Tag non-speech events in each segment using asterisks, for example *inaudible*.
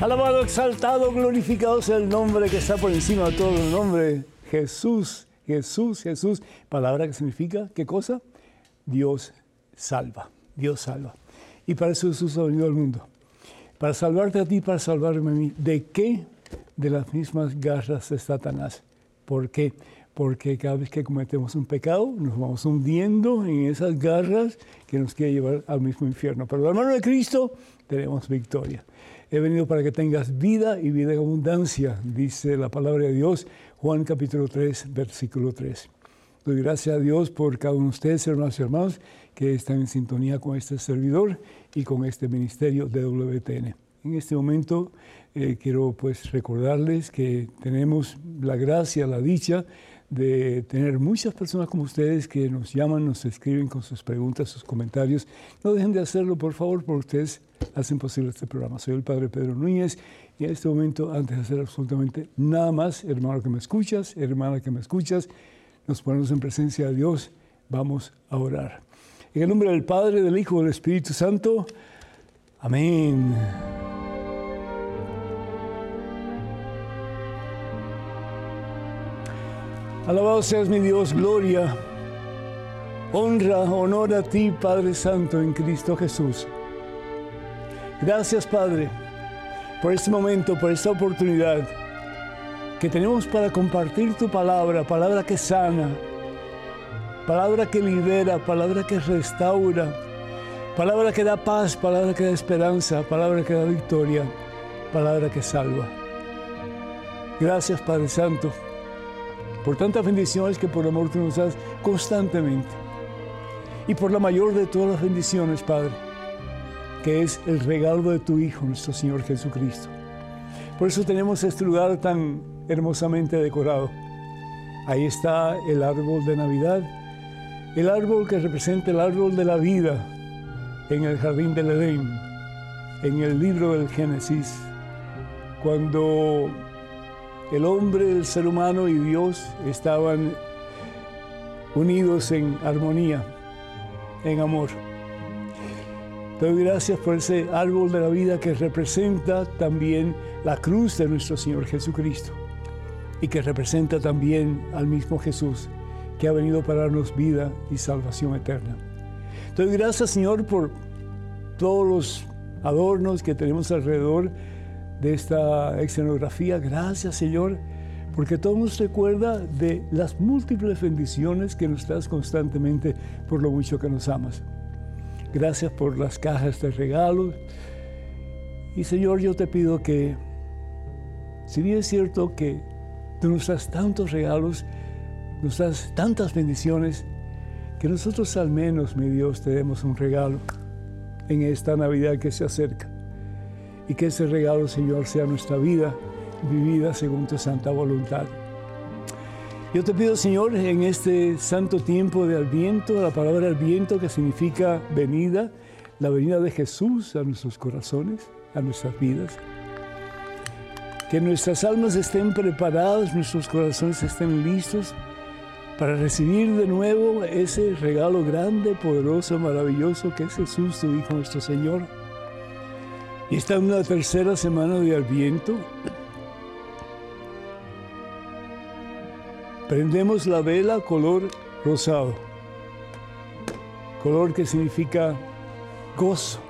Alabado, exaltado, glorificado sea el nombre que está por encima de todo el nombre. Jesús, Jesús, Jesús. Palabra que significa, ¿qué cosa? Dios salva, Dios salva. Y para eso Jesús ha venido al mundo. Para salvarte a ti, para salvarme a mí. ¿De qué? De las mismas garras de Satanás. ¿Por qué? Porque cada vez que cometemos un pecado, nos vamos hundiendo en esas garras que nos quiere llevar al mismo infierno. Pero la mano de Cristo tenemos victoria. He venido para que tengas vida y vida en abundancia, dice la palabra de Dios, Juan capítulo 3, versículo 3. Doy gracias a Dios por cada uno de ustedes, hermanos y hermanos, que están en sintonía con este servidor y con este ministerio de WTN. En este momento eh, quiero pues recordarles que tenemos la gracia, la dicha de tener muchas personas como ustedes que nos llaman, nos escriben con sus preguntas, sus comentarios. No dejen de hacerlo, por favor, porque ustedes hacen posible este programa. Soy el Padre Pedro Núñez y en este momento, antes de hacer absolutamente nada más, hermano que me escuchas, hermana que me escuchas, nos ponemos en presencia de Dios, vamos a orar. En el nombre del Padre, del Hijo del Espíritu Santo, amén. Alabado seas mi Dios, gloria, honra, honor a ti, Padre Santo, en Cristo Jesús. Gracias, Padre, por este momento, por esta oportunidad que tenemos para compartir tu palabra, palabra que sana, palabra que libera, palabra que restaura, palabra que da paz, palabra que da esperanza, palabra que da victoria, palabra que salva. Gracias, Padre Santo por tantas bendiciones que por amor tú nos das constantemente. Y por la mayor de todas las bendiciones, Padre, que es el regalo de tu Hijo, nuestro Señor Jesucristo. Por eso tenemos este lugar tan hermosamente decorado. Ahí está el árbol de Navidad, el árbol que representa el árbol de la vida en el jardín del Edén, en el libro del Génesis, cuando el hombre, el ser humano y Dios estaban unidos en armonía, en amor. Te doy gracias por ese árbol de la vida que representa también la cruz de nuestro Señor Jesucristo y que representa también al mismo Jesús que ha venido para darnos vida y salvación eterna. Te doy gracias, Señor, por todos los adornos que tenemos alrededor de esta escenografía. Gracias, Señor, porque todo nos recuerda de las múltiples bendiciones que nos das constantemente por lo mucho que nos amas. Gracias por las cajas de regalos. Y Señor, yo te pido que, si bien es cierto que tú nos das tantos regalos, nos das tantas bendiciones, que nosotros al menos, mi Dios, te demos un regalo en esta Navidad que se acerca y que ese regalo, Señor, sea nuestra vida vivida según tu santa voluntad. Yo te pido, Señor, en este santo tiempo de Adviento, la palabra Adviento que significa venida, la venida de Jesús a nuestros corazones, a nuestras vidas. Que nuestras almas estén preparadas, nuestros corazones estén listos para recibir de nuevo ese regalo grande, poderoso, maravilloso que es Jesús, tu Hijo, nuestro Señor y está en una tercera semana de Adviento. Prendemos la vela color rosado, color que significa gozo,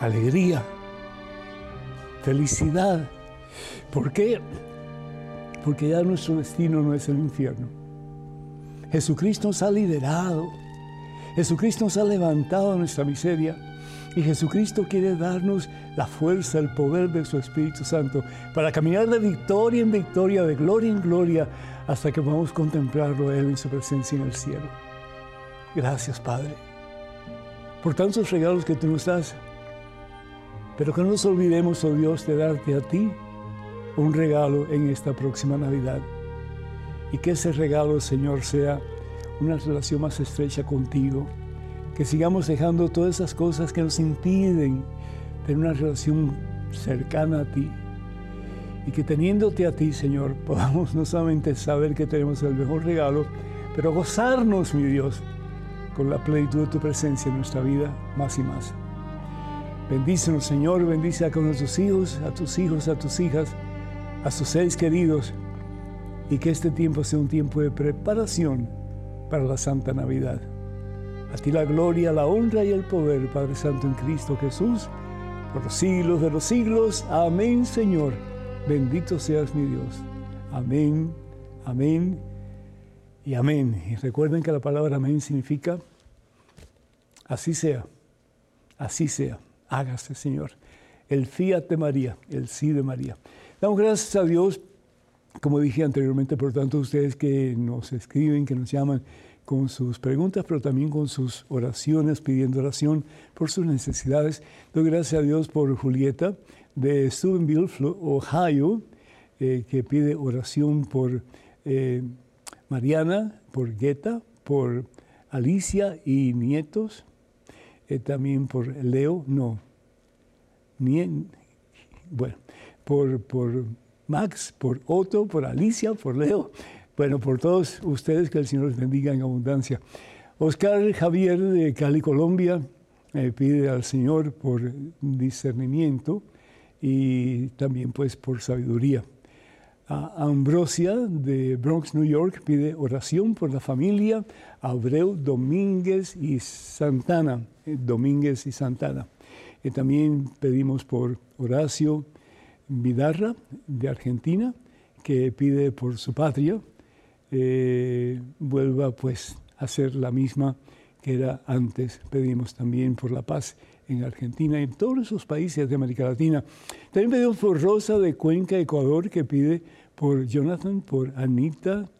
alegría, felicidad. ¿Por qué? Porque ya nuestro destino no es el infierno. Jesucristo nos ha liberado. Jesucristo nos ha levantado de nuestra miseria y Jesucristo quiere darnos la fuerza, el poder de su Espíritu Santo para caminar de victoria en victoria, de gloria en gloria, hasta que podamos contemplarlo a Él en su presencia en el cielo. Gracias, Padre, por tantos regalos que tú nos das. Pero que no nos olvidemos, oh Dios, de darte a ti un regalo en esta próxima Navidad. y que ese regalo, Señor, sea una relación más estrecha contigo, que sigamos dejando todas esas cosas que nos impiden tener una relación cercana a ti y que teniéndote a ti, Señor, *laughs* podamos no solamente saber que tenemos el mejor regalo, pero gozarnos, mi Dios, con la plenitud de tu presencia en nuestra vida más y más. Bendícenos, Señor, bendice a nuestros hijos, a tus hijos, a tus hijas, a sus seres queridos, y que este tiempo sea un tiempo de preparación para la Santa Navidad. A ti la gloria, la honra y el poder, Padre Santo en Cristo Jesús, por los siglos de los siglos. Amén, Señor. Bendito seas mi Dios. Amén, amén y amén. Y recuerden que la palabra amén significa así sea, así sea, hágase, Señor. El fiat de María, el sí de María. Damos gracias a Dios, como dije anteriormente, por tanto, ustedes que nos escriben, que nos llaman con sus preguntas, pero también con sus oraciones, pidiendo oración por sus necesidades. Doy gracias a Dios por Julieta de Steubenville, Ohio, eh, que pide oración por eh, Mariana, por Guetta, por Alicia y nietos, eh, también por Leo, no, bueno, por, por Max, por Otto, por Alicia, por Leo, bueno, por todos ustedes, que el Señor les bendiga en abundancia. Oscar Javier de Cali, Colombia, eh, pide al Señor por discernimiento y también pues por sabiduría. Ambrosia de Bronx, New York, pide oración por la familia Abreu Domínguez y Santana. Eh, Domínguez y Santana. También pedimos por Horacio Vidarra de Argentina, que pide por su patria eh, vuelva pues a ser la misma que era antes. Pedimos también por la paz en Argentina y en todos esos países de América Latina. También pedimos por Rosa de Cuenca, Ecuador, que pide por Jonathan, por Anita,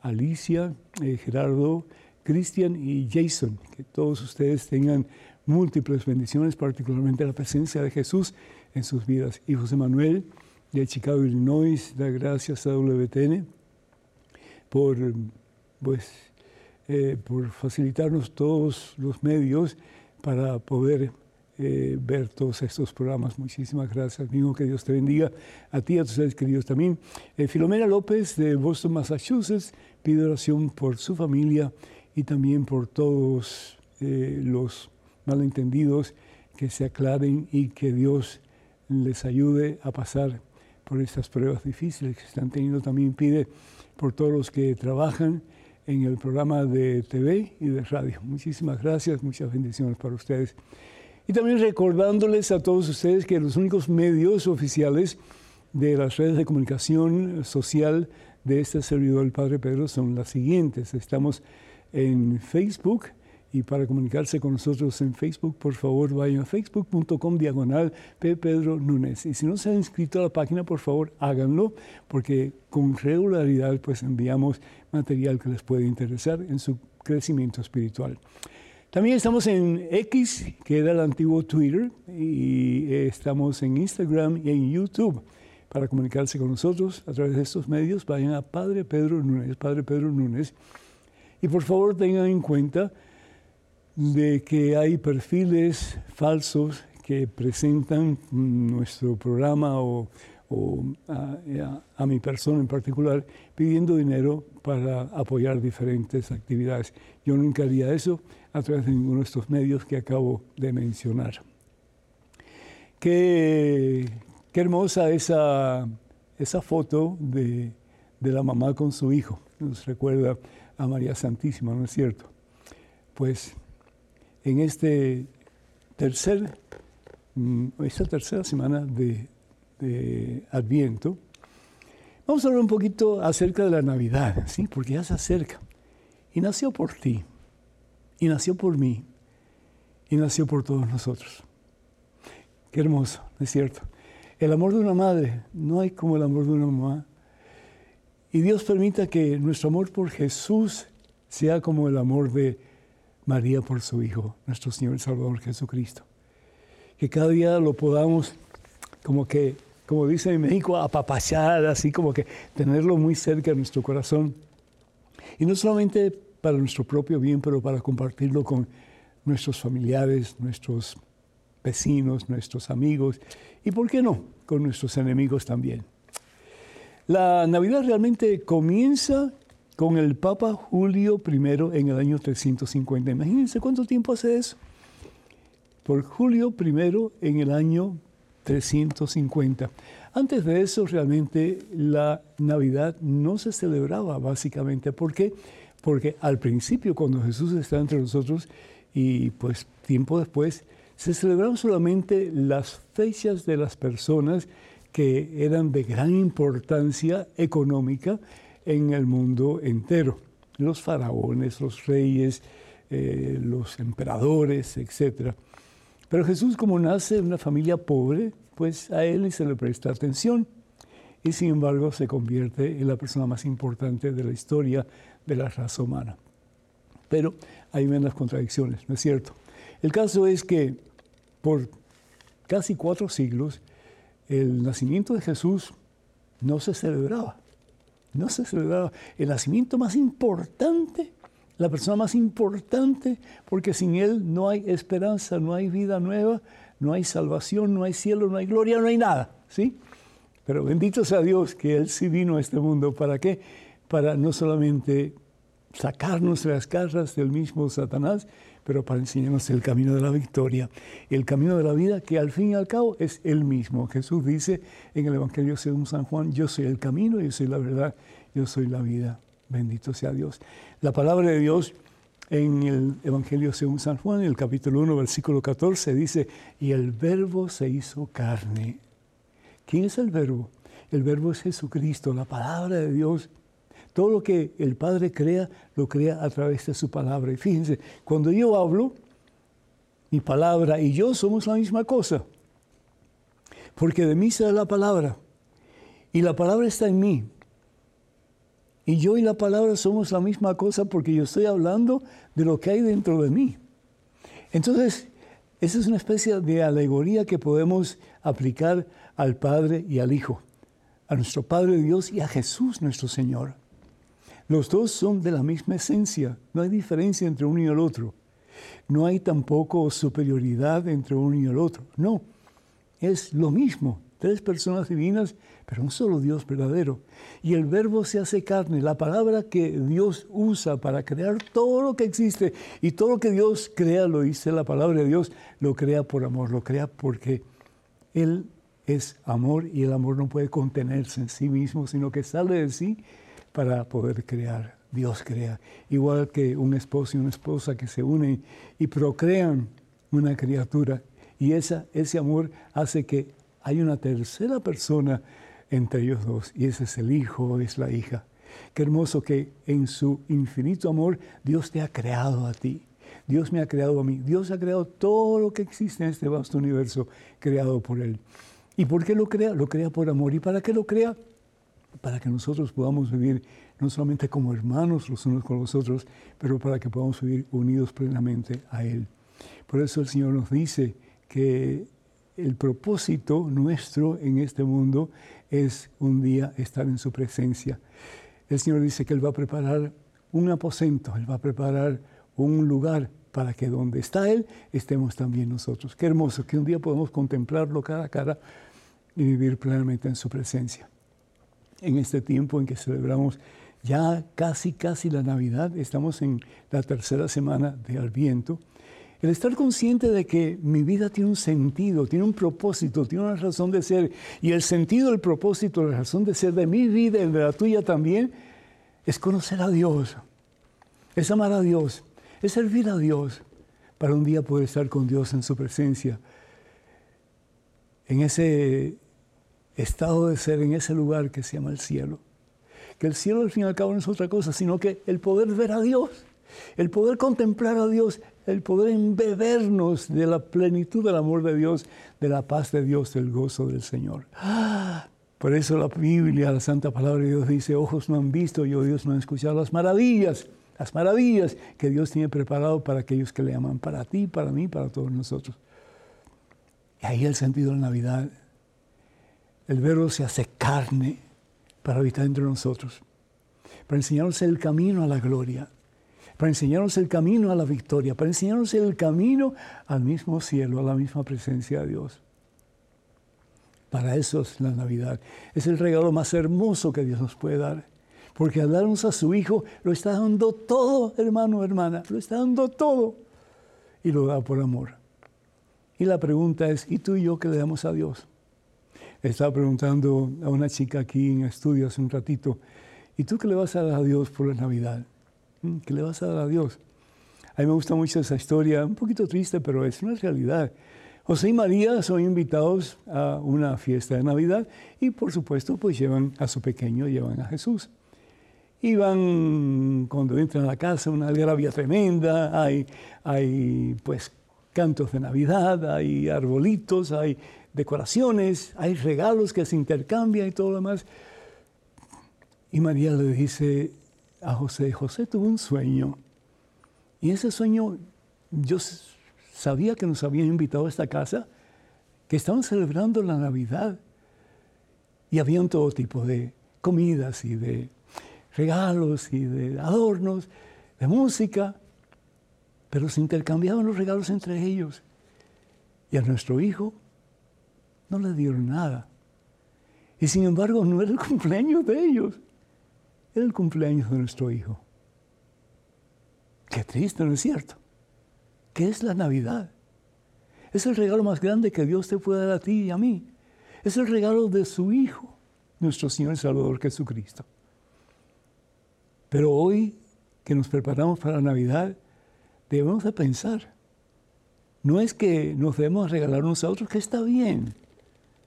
Alicia, eh, Gerardo, Cristian y Jason. Que todos ustedes tengan múltiples bendiciones, particularmente la presencia de Jesús en sus vidas. Y José Manuel de Chicago, Illinois, da gracias a WTN por, pues, eh, por facilitarnos todos los medios para poder eh, ver todos estos programas. Muchísimas gracias, amigo. Que Dios te bendiga. A ti, a tus seres queridos también. Eh, Filomena López de Boston, Massachusetts, pide oración por su familia y también por todos los malentendidos que se aclaren y que Dios les ayude a pasar por estas pruebas difíciles que están teniendo. También pide por todos los que trabajan en el programa de TV y de radio. Muchísimas gracias, muchas bendiciones para ustedes. Y también recordándoles a todos ustedes que los únicos medios oficiales de las redes de comunicación social de este servidor, el Padre Pedro, son las siguientes. Estamos en Facebook, y para comunicarse con nosotros en Facebook, por favor vayan a facebook.com diagonal. Pedro Núñez. Y si no se han inscrito a la página, por favor háganlo, porque con regularidad pues enviamos material que les puede interesar en su crecimiento espiritual. También estamos en X, que era el antiguo Twitter, y estamos en Instagram y en YouTube. Para comunicarse con nosotros a través de estos medios, vayan a Padre Pedro Núñez, Padre Pedro Núñez. Y por favor tengan en cuenta de que hay perfiles falsos que presentan nuestro programa o, a, mi persona en particular pidiendo dinero para apoyar diferentes actividades. Yo nunca haría eso a través de ninguno de estos medios que acabo de mencionar. Qué, qué hermosa esa, esa foto de, de la mamá con su hijo. Nos recuerda a María Santísima, ¿no es cierto? Pues en este tercer, mm, esta tercera semana de, Adviento, vamos a hablar un poquito acerca de la Navidad, ¿sí? porque ya se acerca. Y nació por ti, y nació por mí, y nació por todos nosotros. Qué hermoso, es cierto? El amor de una madre, no hay como el amor de una mamá. Y Dios permita que nuestro amor por Jesús sea como el amor de María por su Hijo, nuestro Señor Salvador Jesucristo. Que cada día lo podamos, como que, como dice en México, apapachar, así como que tenerlo muy cerca de nuestro corazón Y no solamente para nuestro propio bien, pero para compartirlo con nuestros familiares, nuestros vecinos, nuestros amigos y, ¿por qué no?, con nuestros enemigos también. La Navidad realmente comienza con el Papa Julio I en el año 350. Imagínense cuánto tiempo hace eso. Por Julio I en el año 350. Antes de eso, realmente la Navidad no se celebraba básicamente. ¿Por qué? Porque al principio, cuando Jesús está entre nosotros, y pues tiempo después, se celebraron solamente las fechas de las personas que eran de gran importancia económica en el mundo entero. Los faraones, los reyes, eh, los emperadores, etc. Pero Jesús, como nace en una familia pobre, pues a él se le presta atención y sin embargo se convierte en la persona más importante de la historia de la raza humana. Pero hay menos contradicciones, ¿no es cierto? El caso es que por casi cuatro siglos el nacimiento de Jesús no se celebraba. No se celebraba. El nacimiento más importante, la persona más importante, porque sin Él no hay esperanza, no hay vida nueva, no hay salvación, no hay cielo, no hay gloria, no hay nada. ¿sí? Pero bendito sea Dios que Él sí vino a este mundo. ¿Para qué? Para no solamente sacarnos las casas del mismo Satanás, pero para enseñarnos el camino de la victoria, el camino de la vida que al fin y al cabo es el mismo. Jesús dice en el Evangelio según San Juan, yo soy el camino, yo soy la verdad, yo soy la vida. Bendito sea Dios. La palabra de Dios en el Evangelio según San Juan, en el capítulo 1, versículo 14, dice, y el verbo se hizo carne. ¿Quién es el verbo? El verbo es Jesucristo, la palabra de Dios. Todo lo que el Padre crea, lo crea a través de su palabra. Y fíjense, cuando yo hablo, mi palabra y yo somos la misma cosa. Porque de mí será la palabra. Y la palabra está en mí. Y yo y la palabra somos la misma cosa porque yo estoy hablando de lo que hay dentro de mí. Entonces, esa es una especie de alegoría que podemos aplicar al Padre y al Hijo, a nuestro Padre Dios y a Jesús nuestro Señor. Los dos son de la misma esencia, no hay diferencia entre uno y el otro. No hay tampoco superioridad entre uno y el otro. No, es lo mismo, tres personas divinas pero un solo Dios verdadero. Y el verbo se hace carne, la palabra que Dios usa para crear todo lo que existe y todo lo que Dios crea, lo dice la palabra de Dios, lo crea por amor, lo crea porque Él es amor y el amor no puede contenerse en sí mismo, sino que sale de sí para poder crear. Dios crea, igual que un esposo y una esposa que se unen y procrean una criatura. Y esa, ese amor hace que hay una tercera persona entre ellos dos, y ese es el hijo, es la hija. Qué hermoso que en su infinito amor Dios te ha creado a ti. Dios me ha creado a mí. Dios ha creado todo lo que existe en este vasto universo creado por Él. ¿Y por qué lo crea? Lo crea por amor. ¿Y para qué lo crea? Para que nosotros podamos vivir no solamente como hermanos los unos con los otros, pero para que podamos vivir unidos plenamente a Él. Por eso el Señor nos dice que el propósito nuestro en este mundo es un día estar en su presencia. El Señor dice que Él va a preparar un aposento, Él va a preparar un lugar para que donde está Él estemos también nosotros. Qué hermoso que un día podamos contemplarlo cara a cara y vivir plenamente en su presencia. En este tiempo en que celebramos ya casi, casi la Navidad, estamos en la tercera semana de Adviento, el estar consciente de que mi vida tiene un sentido, tiene un propósito, tiene una razón de ser, y el sentido, el propósito, la razón de ser de mi vida y de la tuya también, es conocer a Dios, es amar a Dios, es servir a Dios, para un día poder estar con Dios en su presencia, en ese estado de ser, en ese lugar que se llama el cielo. Que el cielo al fin y al cabo no es otra cosa, sino que el poder ver a Dios, el poder contemplar a Dios, el poder embebernos de la plenitud del amor de Dios, de la paz de Dios, del gozo del Señor. Por eso la Biblia, la Santa Palabra de Dios dice, ojos no han visto y oídos no han escuchado las maravillas, las maravillas que Dios tiene preparado para aquellos que le aman, para ti, para mí, para todos nosotros. Y ahí el sentido de Navidad. El verbo se hace carne para habitar entre nosotros. para enseñarnos el camino a la gloria, para enseñarnos el camino a la victoria, para enseñarnos el camino al mismo cielo, a la misma presencia de Dios. Para eso es la Navidad. Es el regalo más hermoso que Dios nos puede dar. Porque al darnos a su Hijo, lo está dando todo, hermano, hermana, lo está dando todo. Y lo da por amor. Y la pregunta es, ¿y tú y yo qué le damos a Dios? Estaba preguntando a una chica aquí en estudio hace un ratito, ¿y tú qué le vas a dar a Dios por la Navidad? ¿Mm? ¿Qué le vas a dar a Dios? A mí me gusta mucho esa historia, un poquito triste, pero es una realidad. José y María son invitados a una fiesta de Navidad y por supuesto pues llevan a su pequeño, llevan a Jesús. Y van, cuando entran a la casa, una algarabía tremenda, hay, hay pues cantos de Navidad, hay arbolitos, hay decoraciones, hay regalos que se intercambian y todo lo demás. Y María le dice a José, José tuvo un sueño. Y ese sueño yo sabía que nos habían invitado a esta casa, que estaban celebrando la Navidad y habían todo tipo de comidas y de regalos y de adornos, de música, pero se intercambiaban los regalos entre ellos. Y a nuestro hijo no le dieron nada. Y sin embargo no era el *laughs* cumpleaños de ellos, era el cumpleaños de nuestro hijo. Qué triste, ¿no es cierto? ¿Qué es la Navidad? Es el regalo más grande que Dios te puede dar a ti y a mí. Es el regalo de su Hijo, nuestro Señor y Salvador Jesucristo. Pero hoy que nos preparamos para la Navidad, debemos de pensar. No es que nos debemos regalar a otros, que está bien,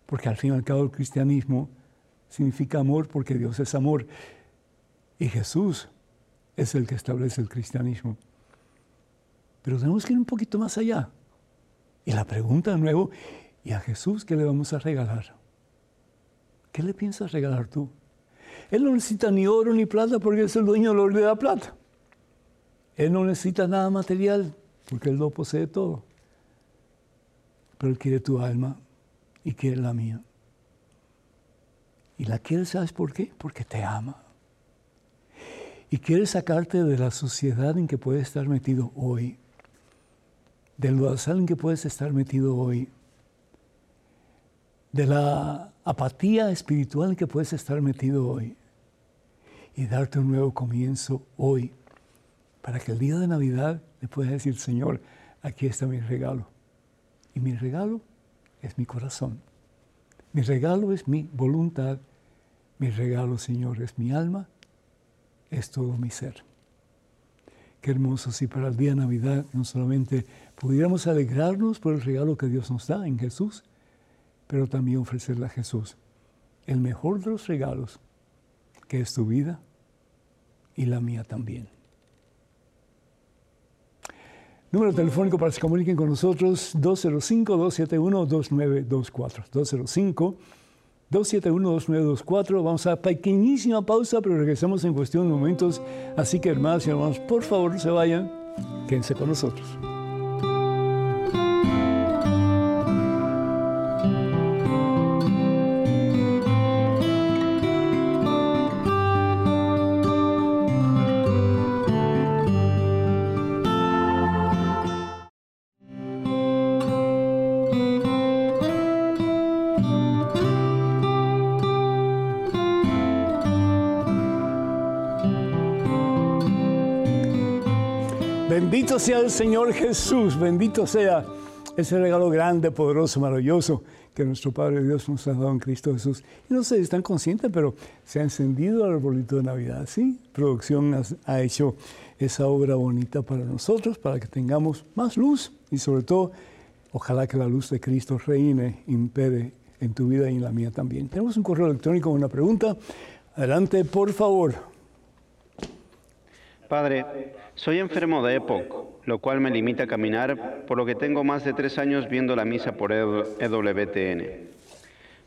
porque al fin y al cabo el cristianismo significa amor porque Dios es amor. Y Jesús es el que establece el cristianismo. Pero tenemos que ir un poquito más allá. Y la pregunta de nuevo, ¿y a Jesús qué le vamos a regalar? ¿Qué le piensas regalar tú? Él no necesita ni oro ni plata porque es el dueño del oro de la plata. Él no necesita nada material porque Él lo posee todo. Pero Él quiere tu alma y quiere la mía. Y la quiere, ¿sabes por qué? Porque te ama. Y quiere sacarte de la sociedad en que puedes estar metido hoy del lodazal en que puedes estar metido hoy, de la apatía espiritual en que puedes estar metido hoy y darte un nuevo comienzo hoy, para que el día de Navidad le puedas decir, Señor, aquí está mi regalo. Y mi regalo es mi corazón. Mi regalo es mi voluntad. Mi regalo, Señor, es mi alma, es todo mi ser. Qué hermoso si para el día de Navidad no solamente pudiéramos alegrarnos por el regalo que Dios nos da en Jesús, pero también ofrecerle a Jesús el mejor de los regalos, que es tu vida y la mía también. Número telefónico para que se comuniquen con nosotros, 205-271-2924. 271-2924. Vamos a pequeñísima pausa, pero regresamos en cuestión de momentos. Así que hermanos y hermanos, por favor, no se vayan. Quédense con nosotros. Sea el Señor Jesús, bendito sea ese regalo grande, poderoso, maravilloso que nuestro Padre Dios nos ha dado en Cristo Jesús. Y no sé si están conscientes, pero se ha encendido el arbolito de Navidad, ¿sí? Producción ha, hecho esa obra bonita para nosotros, para que tengamos más luz y sobre todo, ojalá que la luz de Cristo reine, impere en tu vida y en la mía también. Tenemos un correo electrónico una pregunta. Adelante, por favor. Padre, soy enfermo de EPOC, lo cual me limita a caminar, por lo que tengo más de tres años viendo la misa por EWTN.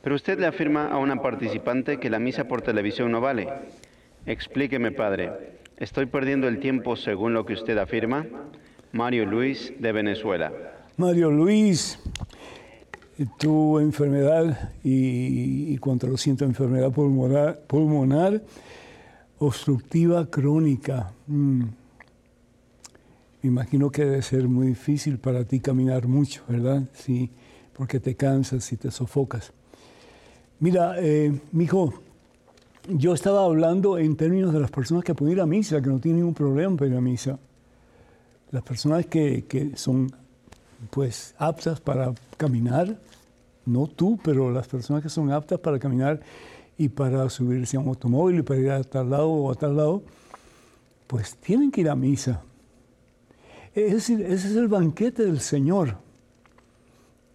Pero usted le afirma a una participante que la misa por televisión no vale. Explíqueme, padre, ¿estoy perdiendo el tiempo según lo que usted afirma? Mario Luis, de Venezuela. Mario Luis, tu enfermedad y, y lo siento, enfermedad pulmonar obstructiva crónica. Mm. Me imagino que debe ser muy difícil para ti caminar mucho, ¿verdad? Sí, porque te cansas y te sofocas. Mira, eh, hijo, yo estaba hablando en términos de las personas que pueden ir a misa, que no tienen ningún problema para ir a misa. Las personas que, que son pues aptas para caminar, no tú, pero las personas que son aptas para caminar y para subirse a un automóvil y para ir a tal lado o a tal lado, pues tienen que ir a misa. Es decir, ese es el banquete del Señor.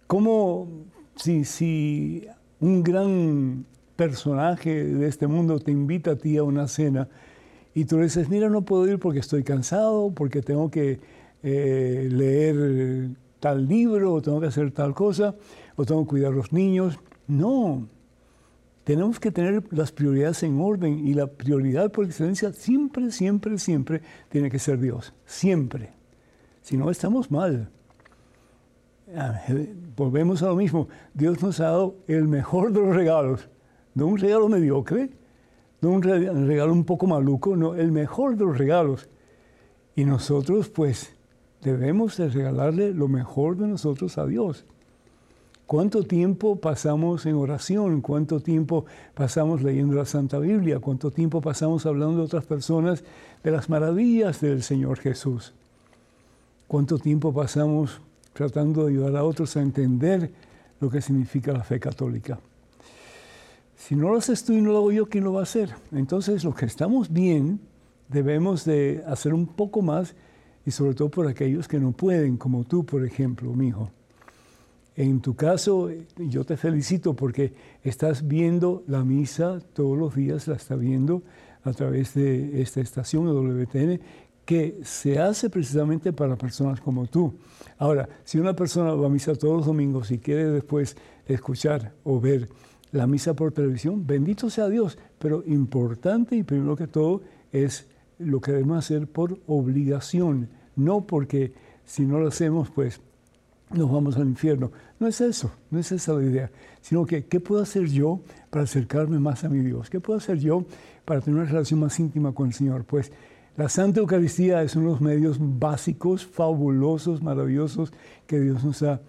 Como si, si un gran personaje de este mundo te invita a ti a una cena y tú le dices, mira, no puedo ir porque estoy cansado, porque tengo que eh, leer tal libro, o tengo que hacer tal cosa, o tengo que cuidar a los niños. No, tenemos que tener las prioridades en orden y la prioridad por excelencia siempre, siempre, siempre tiene que ser Dios, siempre. Si no, estamos mal. Ah, eh, volvemos a lo mismo. Dios nos ha dado el mejor de los regalos. No un regalo mediocre, no un regalo un poco maluco, no, el mejor de los regalos. Y nosotros pues debemos de regalarle lo mejor de nosotros a Dios. ¿Cuánto tiempo pasamos en oración? ¿Cuánto tiempo pasamos leyendo la Santa Biblia? ¿Cuánto tiempo pasamos hablando de otras personas de las maravillas del Señor Jesús? ¿Cuánto tiempo pasamos tratando de ayudar a otros a entender lo que significa la fe católica. Si no lo haces tú y no lo hago yo, ¿quién lo va a hacer? Entonces, los que estamos bien, debemos de hacer un poco más y sobre todo por aquellos que no pueden, como tú, por ejemplo, mi hijo. En tu caso, yo te felicito porque estás viendo la misa todos los días, la estás viendo a través de esta estación de WTN, que se hace precisamente para personas como tú. Ahora, si una persona va a misa todos los domingos y quiere después escuchar o ver la misa por televisión, bendito sea Dios, pero importante y primero que todo es lo que debemos hacer por obligación, no porque si no lo hacemos, pues nos vamos al infierno. No es eso, no es esa la idea, sino que ¿qué puedo hacer yo para acercarme más a mi Dios? ¿Qué puedo hacer yo para tener una relación más íntima con el Señor? Pues la Santa Eucaristía es uno de los medios básicos, fabulosos, maravillosos que Dios nos da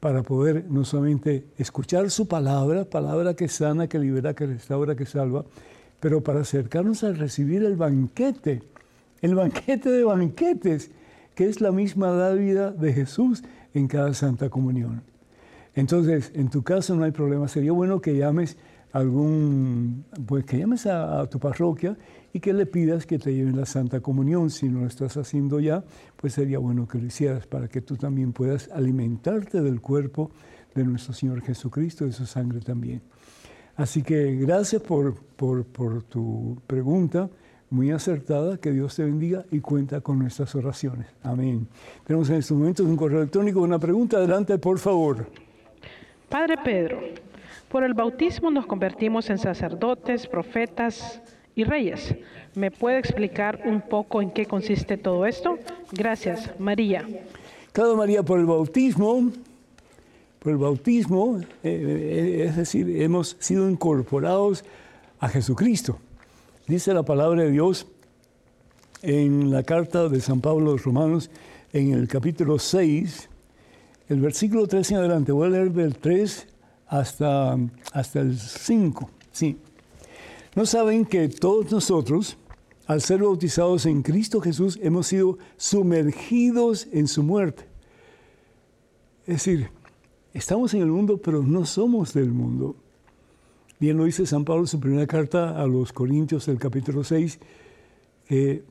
para poder no solamente escuchar su palabra, palabra que sana, que libera, que restaura, que salva, pero para acercarnos a recibir el banquete, el banquete de banquetes, que es la misma dávida de Jesús en cada Santa Comunión. Entonces, en tu caso no hay problema. Sería bueno que llames algún, pues que llames a tu parroquia y que le pidas que te lleven la Santa Comunión. Si no lo estás haciendo ya, pues sería bueno que lo hicieras para que tú también puedas alimentarte del cuerpo de nuestro Señor Jesucristo, de su sangre también. Así que gracias por, por, por tu pregunta, muy acertada, que Dios te bendiga y cuenta con nuestras oraciones. Amén. Tenemos en estos momentos un correo electrónico, una pregunta, adelante por favor. Padre Pedro, por el bautismo nos convertimos en sacerdotes, profetas, y reyes. ¿Me puede explicar un poco en qué consiste todo esto? Gracias, María. Claro, María, por el bautismo, por el bautismo, eh, eh, es decir, hemos sido incorporados a Jesucristo. Dice la palabra de Dios en la carta de San Pablo a los Romanos, en el capítulo 6, el versículo 3 en adelante. Voy a leer del 3 hasta, hasta el 5. Sí. ¿No saben que todos nosotros, al ser bautizados en Cristo Jesús, hemos sido sumergidos en su muerte? Es decir, estamos en el mundo, pero no somos del mundo. Bien lo dice San Pablo en su primera carta a los Corintios, del capítulo 6, que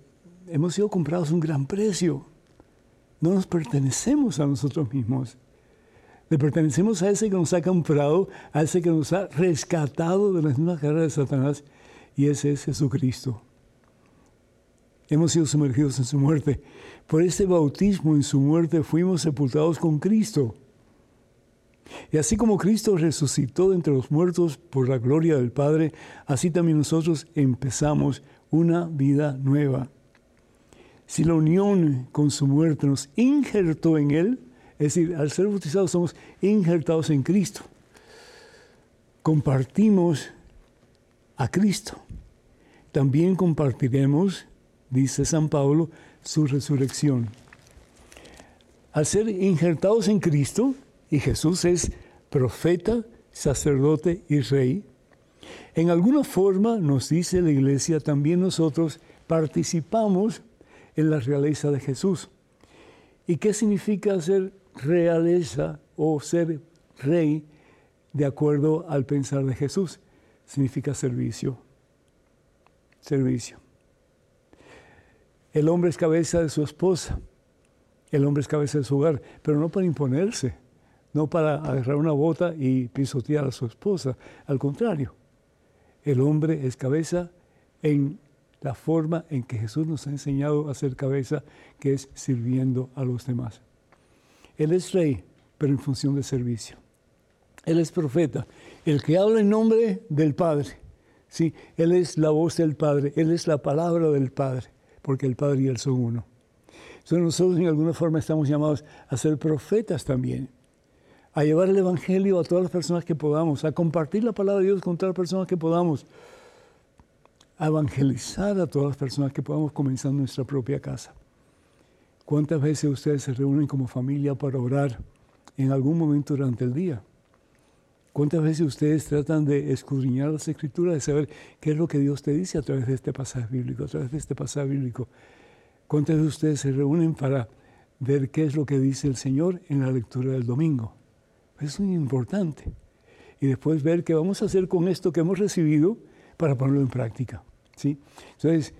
hemos sido comprados a un gran precio. No nos pertenecemos a nosotros mismos. Le pertenecemos a ese que nos ha comprado, a ese que nos ha rescatado de las mismas carreras de Satanás, y ese es Jesucristo. Hemos sido sumergidos en su muerte. Por este bautismo en su muerte fuimos sepultados con Cristo. Y así como Cristo resucitó entre los muertos por la gloria del Padre, así también nosotros empezamos una vida nueva. Si la unión con su muerte nos injertó en Él, es decir, al ser bautizados somos injertados en Cristo. Compartimos a Cristo. también compartiremos, dice San Pablo, su resurrección. Al ser injertados en Cristo, y Jesús es profeta, sacerdote y rey, en alguna forma, nos dice la iglesia, también nosotros participamos en la realeza de Jesús. ¿Y qué significa ser realeza o ser rey de acuerdo al pensar de Jesús? Significa servicio. Servicio. El hombre es cabeza de su esposa, el hombre es cabeza de su hogar, pero no para imponerse, no para agarrar una bota y pisotear a su esposa, al contrario, el hombre es cabeza en la forma en que Jesús nos ha enseñado a ser cabeza, que es sirviendo a los demás. Él es rey, pero en función de servicio. Él es profeta, el que habla en nombre del Padre. Sí, Él es la voz del Padre, Él es la palabra del Padre, porque el Padre y Él son uno. Entonces nosotros en alguna forma estamos llamados a ser profetas también, a llevar el Evangelio a todas las personas que podamos, a compartir la palabra de Dios con todas las personas que podamos, a evangelizar a todas las personas que podamos comenzar nuestra propia casa. ¿Cuántas veces ustedes se reúnen como familia para orar en algún momento durante el día? ¿Cuántas veces ustedes tratan de escudriñar las escrituras, de saber qué es lo que Dios te dice a través de este pasaje bíblico, a través de este pasaje bíblico? ¿Cuántas veces ustedes se reúnen para ver qué es lo que dice el Señor en la lectura del domingo? Es muy importante. Y después ver qué vamos a hacer con esto que hemos recibido para ponerlo en práctica. ¿sí? Entonces,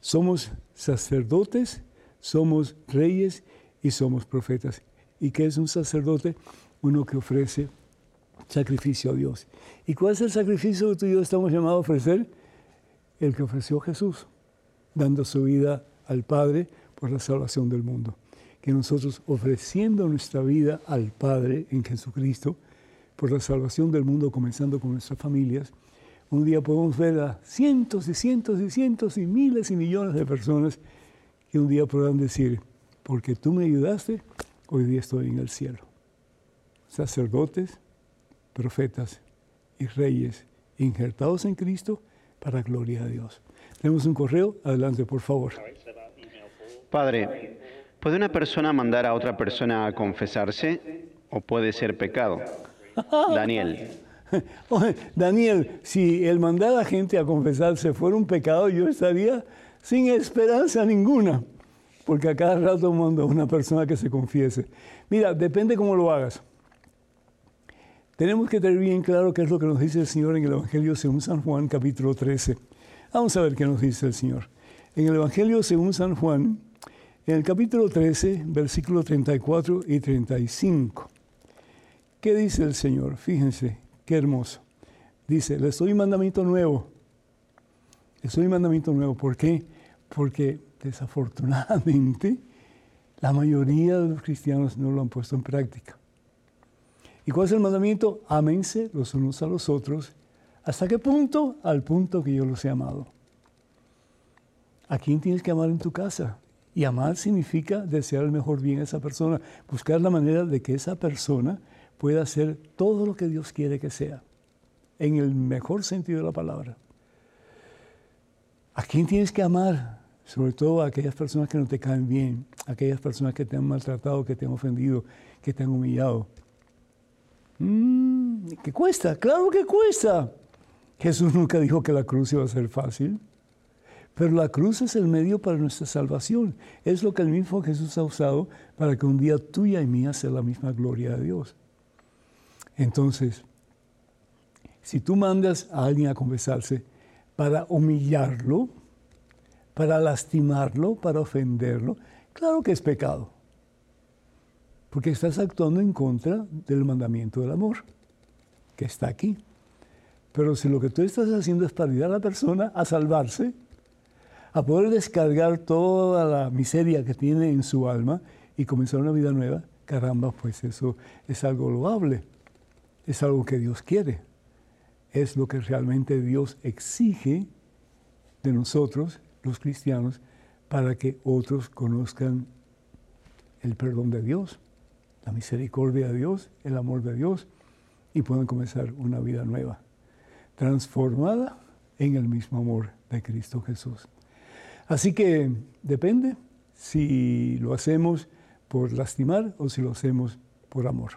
somos sacerdotes, somos reyes y somos profetas. ¿Y qué es un sacerdote? Uno que ofrece sacrificio a Dios. ¿Y cuál es el sacrificio que tú y yo estamos llamados a ofrecer? El que ofreció Jesús, dando su vida al Padre por la salvación del mundo que nosotros ofreciendo nuestra vida al Padre en Jesucristo, por la salvación del mundo, comenzando con nuestras familias, un día podemos ver a cientos y cientos y cientos y miles y millones de personas que un día podrán decir, porque tú me ayudaste, hoy día estoy en el cielo. Sacerdotes, profetas y reyes injertados en Cristo para gloria de Dios. Tenemos un correo, adelante por favor. Padre, ¿Puede una persona mandar a otra persona a confesarse o puede ser pecado? *laughs* Daniel. Daniel, si el mandar a gente a confesarse fuera un pecado, yo estaría sin esperanza ninguna, porque a cada rato mando a una persona que se confiese. Mira, depende cómo lo hagas. Tenemos que tener bien claro qué es lo que nos dice el Señor en el Evangelio según San Juan, capítulo 13. Vamos a ver qué nos dice el Señor. En el Evangelio según San Juan, en el capítulo 13, versículos 34 y 35, ¿qué dice el Señor? Fíjense, qué hermoso. Dice, les doy un mandamiento nuevo. Les doy un mandamiento nuevo. ¿Por qué? Porque desafortunadamente la mayoría de los cristianos no lo han puesto en práctica. ¿Y cuál es el mandamiento? Ámense los unos a los otros. ¿Hasta qué punto? Al punto que yo los he amado. ¿A quién tienes que amar en tu casa? Y amar significa desear el mejor bien a esa persona, buscar la manera de que esa persona pueda hacer todo lo que Dios quiere que sea, en el mejor sentido de la palabra. ¿A quién tienes que amar? Sobre todo a aquellas personas que no te caen bien, aquellas personas que te han maltratado, que te han ofendido, que te han humillado. Mm, ¿Qué cuesta? Claro que cuesta. Jesús nunca dijo que la cruz iba a ser fácil. Pero la cruz es el medio para nuestra salvación. Es lo que el mismo Jesús ha usado para que un día tuya y mía sea la misma gloria de Dios. Entonces, si tú mandas a alguien a confesarse para humillarlo, para lastimarlo, para ofenderlo, claro que es pecado. Porque estás actuando en contra del mandamiento del amor, que está aquí. Pero si lo que tú estás haciendo es para ayudar a la persona a salvarse, a poder descargar toda la miseria que tiene en su alma y comenzar una vida nueva, caramba, pues eso es algo loable, es algo que Dios quiere, es lo que realmente Dios exige de nosotros, los cristianos, para que otros conozcan el perdón de Dios, la misericordia de Dios, el amor de Dios y puedan comenzar una vida nueva, transformada en el mismo amor de Cristo Jesús. Así que depende si lo hacemos por lastimar o si lo hacemos por amor.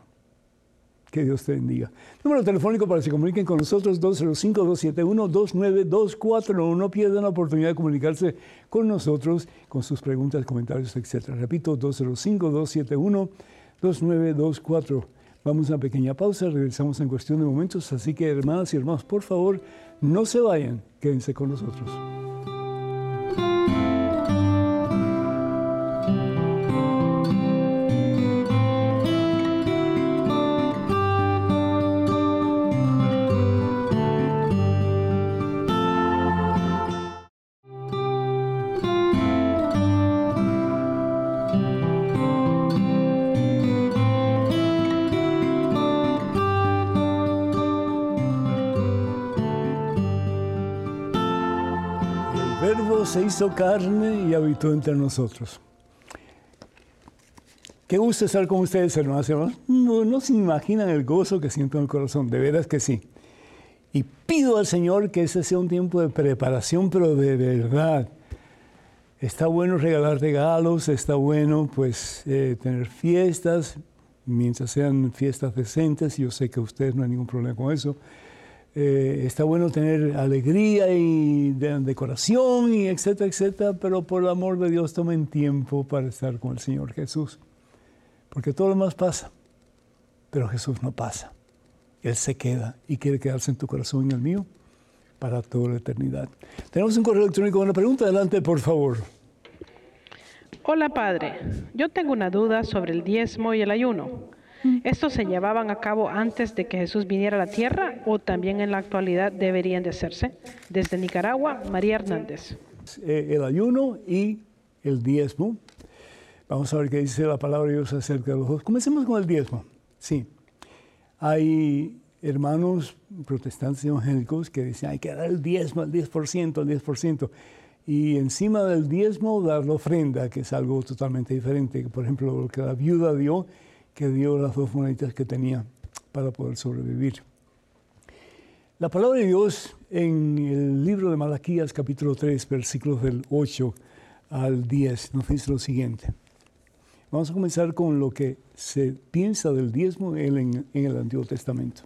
Que Dios te bendiga. Número telefónico para que se comuniquen con nosotros, 205-271-2924. No pierdan la oportunidad de comunicarse con nosotros con sus preguntas, comentarios, etc. Repito, 205-271-2924. Vamos a una pequeña pausa, regresamos en cuestión de momentos. Así que, hermanas y hermanos, por favor, no se vayan, quédense con nosotros. Hizo carne y habitó entre nosotros. Qué gusto estar con ustedes, hermanos y hermanos. No, no se imaginan el gozo que siento en el corazón, de veras que sí. Y pido al Señor que ese sea un tiempo de preparación, pero de verdad. Está bueno regalar regalos, está bueno pues eh, tener fiestas, mientras sean fiestas decentes, yo sé que ustedes no hay ningún problema con eso. Eh, está bueno tener alegría y decoración y etcétera, etcétera, pero por el amor de Dios tomen tiempo para estar con el Señor Jesús. Porque todo lo demás pasa, pero Jesús no pasa. Él se queda y quiere quedarse en tu corazón y en el mío para toda la eternidad. Tenemos un correo electrónico con una pregunta. Adelante, por favor. Hola, Padre. Yo tengo una duda sobre el diezmo y el ayuno. ¿Estos se llevaban a cabo antes de que Jesús viniera a la tierra o también en la actualidad deberían de hacerse? Desde Nicaragua, María Hernández. Eh, el ayuno y el diezmo. Vamos a ver qué dice la palabra de Dios acerca de los dos. Comencemos con el diezmo. Sí, hay hermanos protestantes y evangélicos que dicen hay que dar el diezmo, el 10%, el 10%. Y encima del diezmo dar la ofrenda, que es algo totalmente diferente. Por ejemplo, lo que la viuda dio que dio las dos moneditas que tenía para poder sobrevivir. La palabra de Dios en el libro de Malaquías capítulo 3, versículos del 8 al 10, nos dice lo siguiente. Vamos a comenzar con lo que se piensa del diezmo en, en el Antiguo Testamento.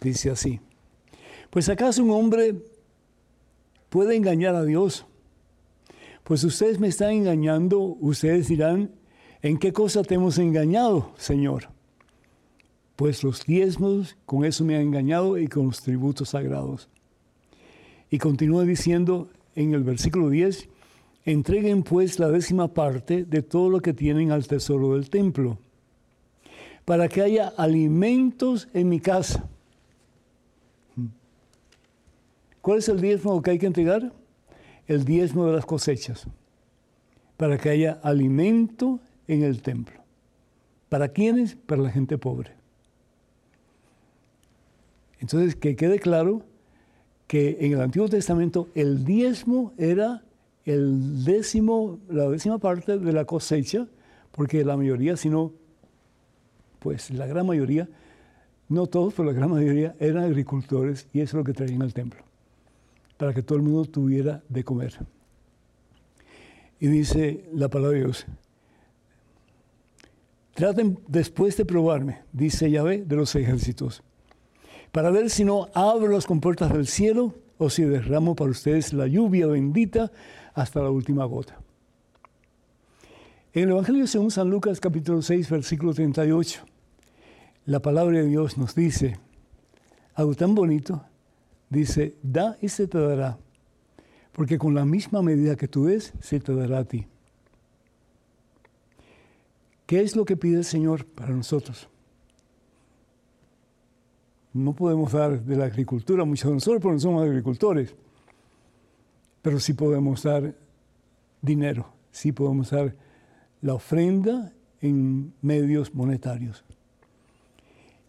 Dice así, pues acaso un hombre puede engañar a Dios. Pues ustedes me están engañando, ustedes dirán, ¿En qué cosa te hemos engañado, Señor? Pues los diezmos, con eso me han engañado y con los tributos sagrados. Y continúa diciendo en el versículo 10, entreguen pues la décima parte de todo lo que tienen al tesoro del templo, para que haya alimentos en mi casa. ¿Cuál es el diezmo que hay que entregar? El diezmo de las cosechas, para que haya alimento en el templo. ¿Para quiénes? Para la gente pobre. Entonces, que quede claro que en el Antiguo Testamento el diezmo era el décimo, la décima parte de la cosecha, porque la mayoría, sino, pues la gran mayoría, no todos, pero la gran mayoría eran agricultores y eso es lo que traían al templo, para que todo el mundo tuviera de comer. Y dice la palabra de Dios, Traten después de probarme, dice Yahvé de los ejércitos, para ver si no abro las compuertas del cielo o si derramo para ustedes la lluvia bendita hasta la última gota. En el Evangelio según San Lucas capítulo 6 versículo 38, la palabra de Dios nos dice, algo tan bonito, dice, da y se te dará, porque con la misma medida que tú des, se te dará a ti. ¿Qué es lo que pide el Señor para nosotros? No podemos dar de la agricultura muchos de nosotros porque no somos agricultores, pero sí podemos dar dinero, sí podemos dar la ofrenda en medios monetarios.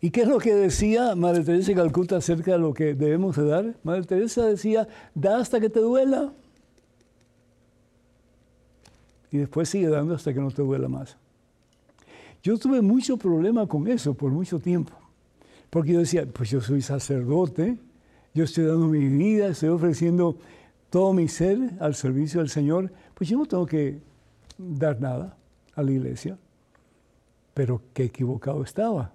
¿Y qué es lo que decía Madre Teresa de Calcuta acerca de lo que debemos de dar? Madre Teresa decía, da hasta que te duela. Y después sigue dando hasta que no te duela más. Yo tuve mucho problema con eso por mucho tiempo, porque yo decía, pues yo soy sacerdote, yo estoy dando mi vida, estoy ofreciendo todo mi ser al servicio del Señor, pues yo no tengo que dar nada a la iglesia. Pero qué equivocado estaba.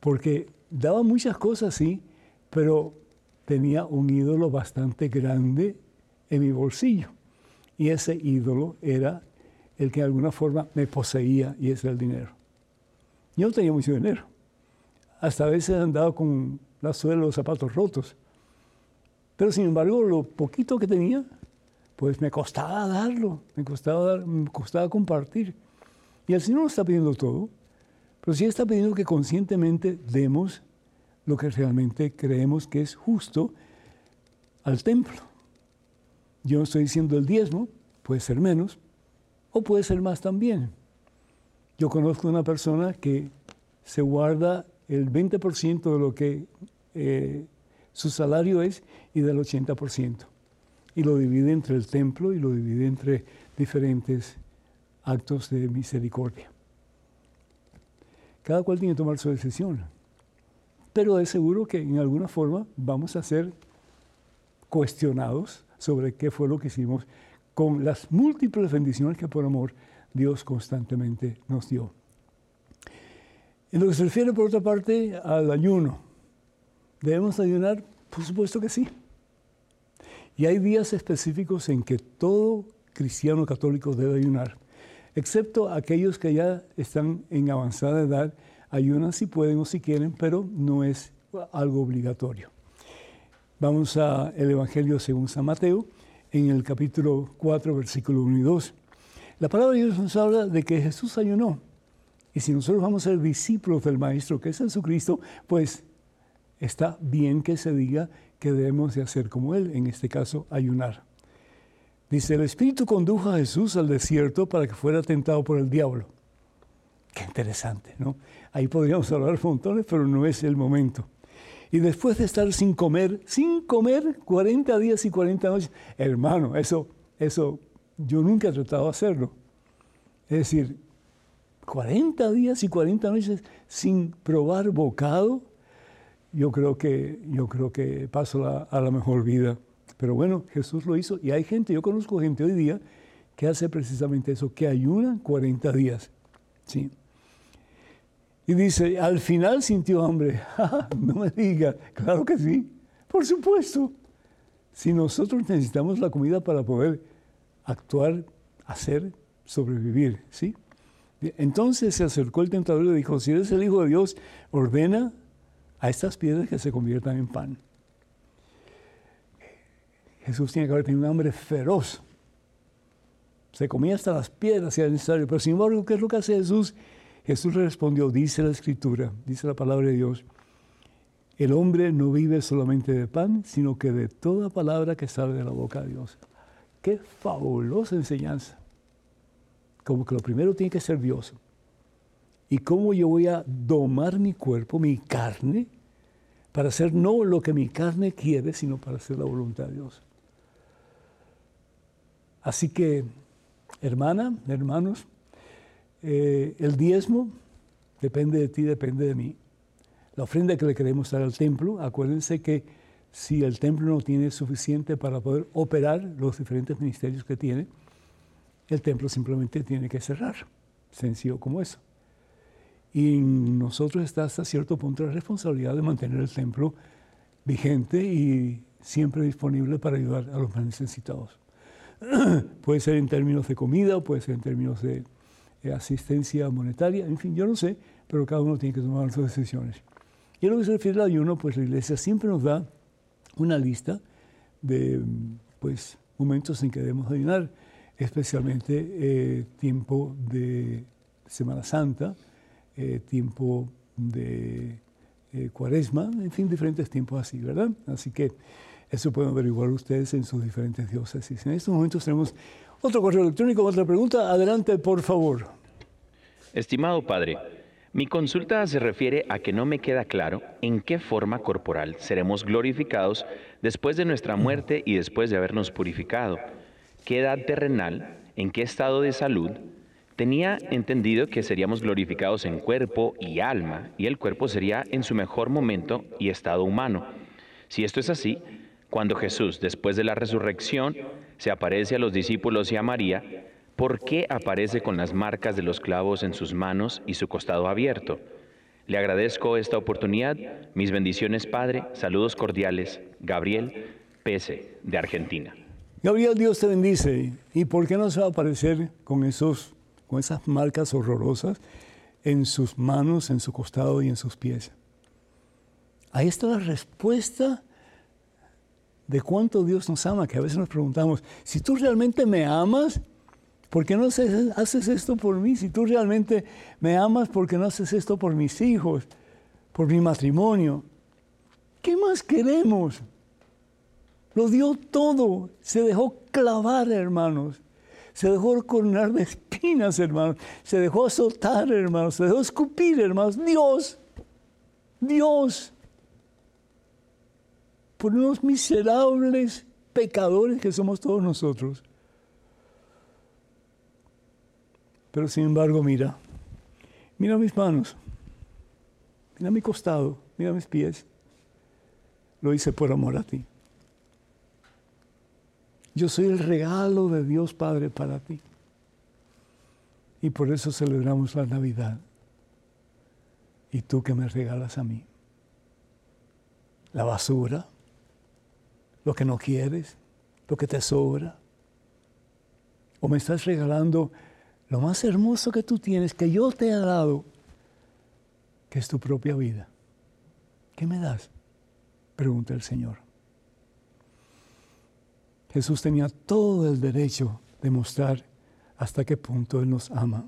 Porque daba muchas cosas, sí, pero tenía un ídolo bastante grande en mi bolsillo. Y ese ídolo era el que de alguna forma me poseía y es el dinero. Yo no tenía mucho dinero. Hasta a veces andaba con la suela los zapatos rotos. Pero sin embargo, lo poquito que tenía, pues me costaba darlo, me costaba, me costaba compartir. Y el Señor no está pidiendo todo, pero sí está pidiendo que conscientemente demos lo que realmente creemos que es justo al templo. Yo no estoy diciendo el diezmo, puede ser menos, o puede ser más también. Yo conozco una persona que se guarda el 20% de lo que eh, su salario es y del 80%. Y lo divide entre el templo y lo divide entre diferentes actos de misericordia. Cada cual tiene que tomar su decisión. Pero es seguro que en alguna forma vamos a ser cuestionados sobre qué fue lo que hicimos con las múltiples bendiciones que por amor Dios constantemente nos dio. En lo que se refiere, por otra parte, al ayuno, ¿debemos ayunar? Por supuesto que sí. Y hay días específicos en que todo cristiano católico debe ayunar, excepto aquellos que ya están en avanzada edad, ayunan si pueden o si quieren, pero no es algo obligatorio. Vamos al Evangelio según San Mateo, en el capítulo 4, versículo 1 y 2. La palabra de Dios nos habla de que Jesús ayunó. Y si nosotros vamos a ser discípulos del Maestro, que es Jesucristo, pues está bien que se diga que debemos de hacer como Él, en este caso, ayunar. Dice, el Espíritu condujo a Jesús al desierto para que fuera tentado por el diablo. Qué interesante, ¿no? Ahí podríamos hablar montones, pero no es el momento. Y después de estar sin comer, sin comer 40 días y 40 noches, hermano, eso, eso yo nunca he tratado de hacerlo. Es decir, 40 días y 40 noches sin probar bocado, yo creo que, yo creo que paso a la mejor vida. Pero bueno, Jesús lo hizo y hay gente, yo conozco gente hoy día que hace precisamente eso, que ayunan 40 días. ¿sí? Y dice, al final sintió hambre. *laughs* no me diga, claro que sí, por supuesto. Si nosotros necesitamos la comida para poder actuar, hacer, sobrevivir, ¿sí? Entonces se acercó el tentador y le dijo, si eres el Hijo de Dios, ordena a estas piedras que se conviertan en pan. Jesús tiene que haber tenido un hambre feroz. Se comía hasta las piedras si era necesario, pero sin embargo, ¿qué es lo que hace Jesús? Jesús respondió, dice la escritura, dice la palabra de Dios, el hombre no vive solamente de pan, sino que de toda palabra que sale de la boca de Dios. Qué fabulosa enseñanza. Como que lo primero tiene que ser Dios. Y cómo yo voy a domar mi cuerpo, mi carne, para hacer no lo que mi carne quiere, sino para hacer la voluntad de Dios. Así que, hermana, hermanos, eh, el diezmo depende de ti, depende de mí. La ofrenda que le queremos dar al templo, acuérdense que si el templo no tiene suficiente para poder operar los diferentes ministerios que tiene, el templo simplemente tiene que cerrar, sencillo como eso. Y nosotros está hasta cierto punto la responsabilidad de mantener el templo vigente y siempre disponible para ayudar a los más necesitados. *clears throat* puede ser en términos de comida, puede ser en términos de asistencia monetaria, en fin, yo no sé, pero cada uno tiene que tomar sus decisiones. Y en lo que se refiere al ayuno, pues la iglesia siempre nos da una lista de pues, momentos en que debemos ayunar, especialmente eh, tiempo de Semana Santa, eh, tiempo de cuaresma, en fin, diferentes tiempos así, ¿verdad? Así que eso pueden averiguar ustedes en sus diferentes diócesis. En estos momentos tenemos otro correo electrónico, otra pregunta. Adelante, por favor. Estimado padre, mi consulta se refiere a que no me queda claro en qué forma corporal seremos glorificados después de nuestra muerte y después de habernos purificado. ¿Qué edad terrenal? ¿En qué estado de salud? Tenía entendido que seríamos glorificados en cuerpo y alma, y el cuerpo sería en su mejor momento y estado humano. Si esto es así, Cuando Jesús, después de la resurrección, se aparece a los discípulos y a María, ¿por qué aparece con las marcas de los clavos en sus manos y su costado abierto? Le agradezco esta oportunidad. Mis bendiciones, Padre. Saludos cordiales. Gabriel Pese, de Argentina. Gabriel, Dios te bendice. ¿Y por qué no se va a aparecer con, esos, con esas marcas horrorosas en sus manos, en su costado y en sus pies? Ahí está la respuesta de cuánto Dios nos ama, que a veces nos preguntamos, si tú realmente me amas, ¿por qué no haces esto por mí? Si tú realmente me amas, ¿por qué no haces esto por mis hijos, por mi matrimonio? ¿Qué más queremos? Lo dio todo, se dejó clavar, hermanos. Se dejó coronar de espinas, hermanos. Se dejó azotar, hermanos. Se dejó escupir, hermanos. Dios, Dios por unos miserables pecadores que somos todos nosotros. Pero sin embargo, mira, mira mis manos, mira mi costado, mira mis pies. Lo hice por amor a ti. Yo soy el regalo de Dios Padre para ti. Y por eso celebramos la Navidad. Y tú que me regalas a mí. La basura, lo que no quieres, lo que te sobra. O me estás regalando lo más hermoso que tú tienes, que yo te he dado, que es tu propia vida. ¿Qué me das? Pregunta el Señor. Jesús tenía todo el derecho de mostrar hasta qué punto Él nos ama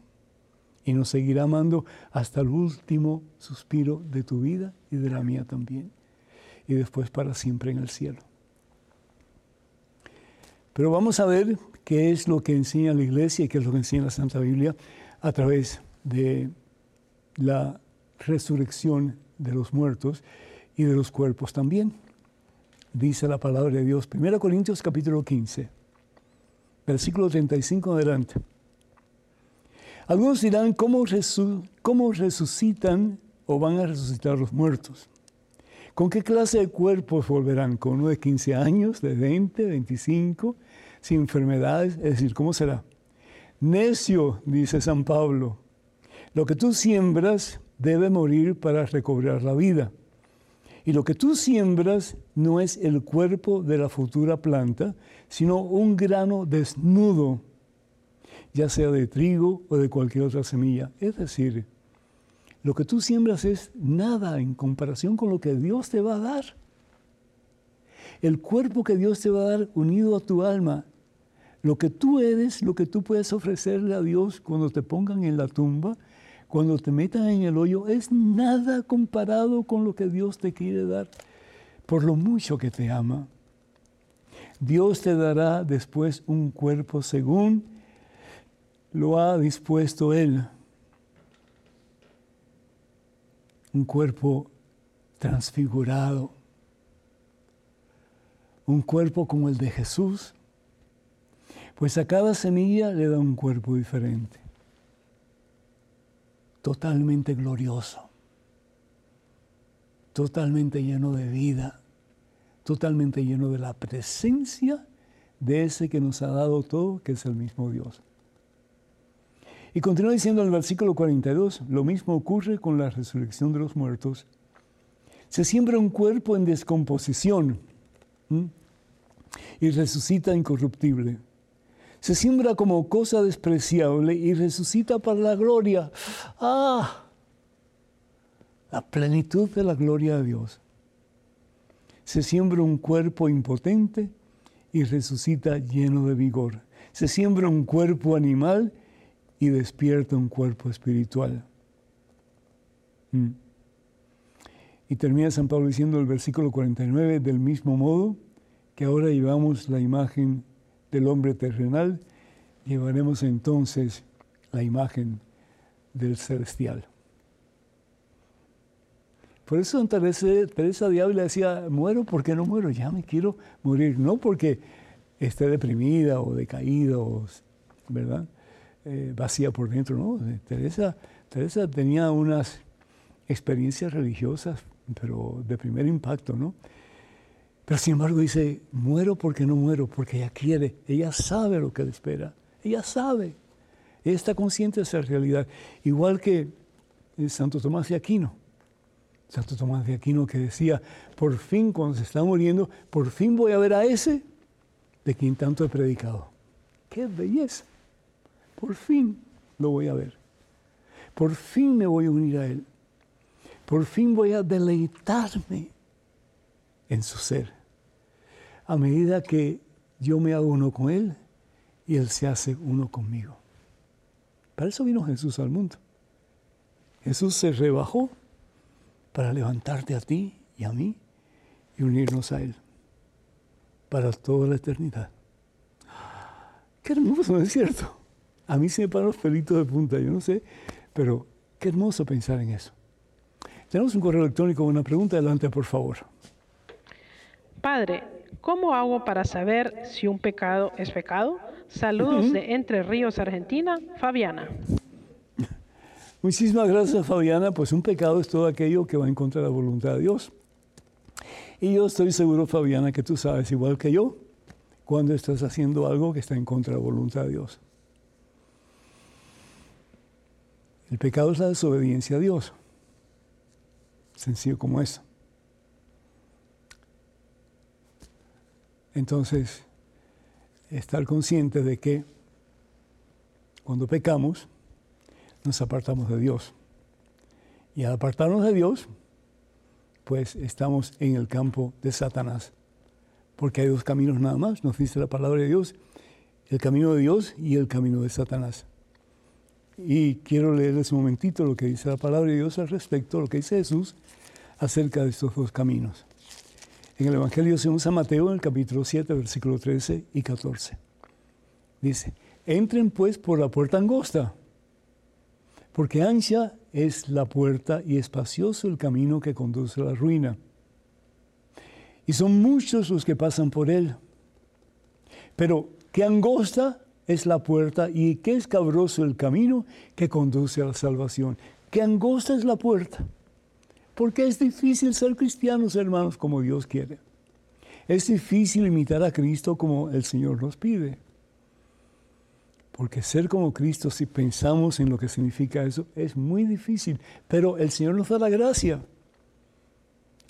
y nos seguirá amando hasta el último suspiro de tu vida y de la mía también, y después para siempre en el cielo. Pero vamos a ver qué es lo que enseña la iglesia y qué es lo que enseña la Santa Biblia a través de la resurrección de los muertos y de los cuerpos también. Dice la palabra de Dios, 1 Corintios capítulo 15, versículo 35 adelante. Algunos dirán, ¿cómo, ¿cómo resucitan o van a resucitar los muertos? ¿Con qué clase de cuerpos volverán? ¿Con uno de 15 años, de 20, 25, sin enfermedades? Es decir, ¿cómo será? Necio, dice San Pablo, lo que tú siembras debe morir para recobrar la vida. Y lo que tú siembras no es el cuerpo de la futura planta, sino un grano desnudo, ya sea de trigo o de cualquier otra semilla. Es decir, lo que tú siembras es nada en comparación con lo que Dios te va a dar. El cuerpo que Dios te va a dar unido a tu alma, lo que tú eres, lo que tú puedes ofrecerle a Dios cuando te pongan en la tumba, cuando te metan en el hoyo, es nada comparado con lo que Dios te quiere dar por lo mucho que te ama. Dios te dará después un cuerpo según lo ha dispuesto Él. Un cuerpo transfigurado, un cuerpo como el de Jesús, pues a cada semilla le da un cuerpo diferente, totalmente glorioso, totalmente lleno de vida, totalmente lleno de la presencia de ese que nos ha dado todo, que es el mismo Dios. Y continúa diciendo en el versículo 42, lo mismo ocurre con la resurrección de los muertos. Se siembra un cuerpo en descomposición y resucita incorruptible. Se siembra como cosa despreciable y resucita para la gloria. ¡Ah! La plenitud de la gloria de Dios. Se siembra un cuerpo impotente y resucita lleno de vigor. Se siembra un cuerpo animal y despierta un cuerpo espiritual. Mm. Y termina San Pablo diciendo el versículo 49, del mismo modo que ahora llevamos la imagen del hombre terrenal, llevaremos entonces la imagen del celestial. Por eso Santa Teresa de Ávila decía, muero porque no muero, ya me quiero morir, no porque esté deprimida o decaída, ¿verdad? Eh, vacía por dentro, ¿no? Eh, Teresa, Teresa tenía unas experiencias religiosas, pero de primer impacto, ¿no? Pero sin embargo dice, muero porque no muero, porque ella quiere, ella sabe lo que le espera, ella sabe, ella está consciente de esa realidad, igual que Santo Tomás de Aquino. Santo Tomás de Aquino que decía, por fin cuando se está muriendo, por fin voy a ver a ese de quien tanto he predicado. ¡Qué belleza! Por fin lo voy a ver. Por fin me voy a unir a Él. Por fin voy a deleitarme en su ser. A medida que yo me hago uno con Él y Él se hace uno conmigo. Para eso vino Jesús al mundo. Jesús se rebajó para levantarte a ti y a mí y unirnos a Él para toda la eternidad. Qué hermoso, ¿no es cierto? A mí se me paran los pelitos de punta, yo no sé, pero qué hermoso pensar en eso. Tenemos un correo electrónico con una pregunta, adelante por favor. Padre, ¿cómo hago para saber si un pecado es pecado? Saludos de Entre Ríos, Argentina, Fabiana. Muchísimas gracias, Fabiana. Pues un pecado es todo aquello que va en contra de la voluntad de Dios. Y yo estoy seguro, Fabiana, que tú sabes, igual que yo, cuando estás haciendo algo que está en contra de la voluntad de Dios. El pecado es la desobediencia a Dios. Sencillo como eso. Entonces, estar consciente de que cuando pecamos, nos apartamos de Dios. Y al apartarnos de Dios, pues estamos en el campo de Satanás. Porque hay dos caminos nada más, nos dice la palabra de Dios, el camino de Dios y el camino de Satanás. Y quiero leerles un momentito lo que dice la palabra de Dios al respecto, lo que dice Jesús acerca de estos dos caminos. En el Evangelio según San Mateo, en el capítulo 7, versículo 13 y 14. Dice, entren pues por la puerta angosta, porque ancha es la puerta y espacioso el camino que conduce a la ruina. Y son muchos los que pasan por él. Pero qué angosta es la puerta y qué escabroso el camino que conduce a la salvación. Qué angosta es la puerta. Porque es difícil ser cristianos, hermanos, como Dios quiere. Es difícil imitar a Cristo como el Señor nos pide. Porque ser como Cristo, si pensamos en lo que significa eso, es muy difícil. Pero el Señor nos da la gracia.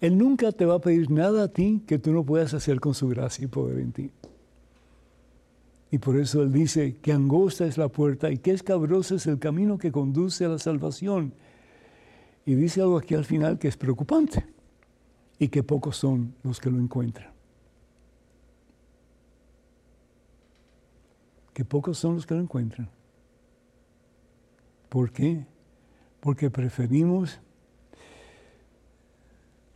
Él nunca te va a pedir nada a ti que tú no puedas hacer con su gracia y poder en ti. Y por eso Él dice que angosta es la puerta y que escabroso es el camino que conduce a la salvación. Y dice algo aquí al final que es preocupante y que pocos son los que lo encuentran. Que pocos son los que lo encuentran. ¿Por qué? Porque preferimos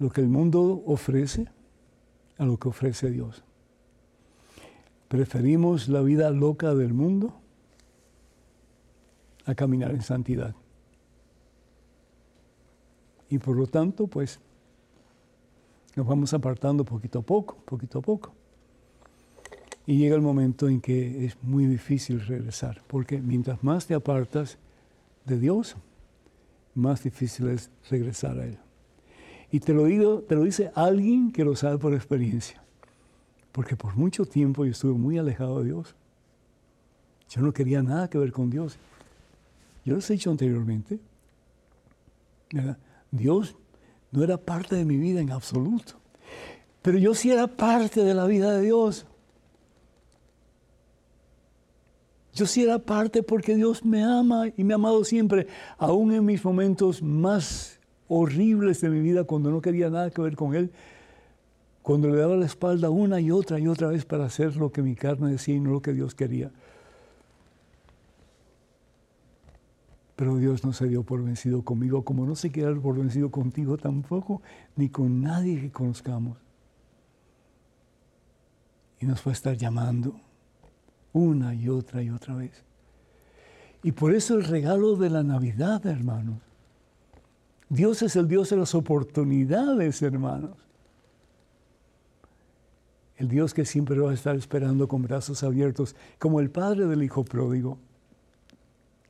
lo que el mundo ofrece a lo que ofrece Dios. Preferimos la vida loca del mundo a caminar en santidad. Y por lo tanto, pues, nos vamos apartando poquito a poco, poquito a poco. Y llega el momento en que es muy difícil regresar, porque mientras más te apartas de Dios, más difícil es regresar a Él. Y te lo digo, te lo dice alguien que lo sabe por experiencia. Porque por mucho tiempo yo estuve muy alejado de Dios. Yo no quería nada que ver con Dios. Yo les he dicho anteriormente, Dios no era parte de mi vida en absoluto. Pero yo sí era parte de la vida de Dios. Yo sí era parte porque Dios me ama y me ha amado siempre, aún en mis momentos más horribles de mi vida, cuando no quería nada que ver con Él, cuando le daba la espalda una y otra y otra vez para hacer lo que mi carne decía y no lo que Dios quería. Pero Dios no se dio por vencido conmigo, como no se queda por vencido contigo tampoco, ni con nadie que conozcamos. Y nos va a estar llamando una y otra y otra vez. Y por eso el regalo de la Navidad, hermanos. Dios es el Dios de las oportunidades, hermanos. El Dios que siempre va a estar esperando con brazos abiertos, como el Padre del Hijo pródigo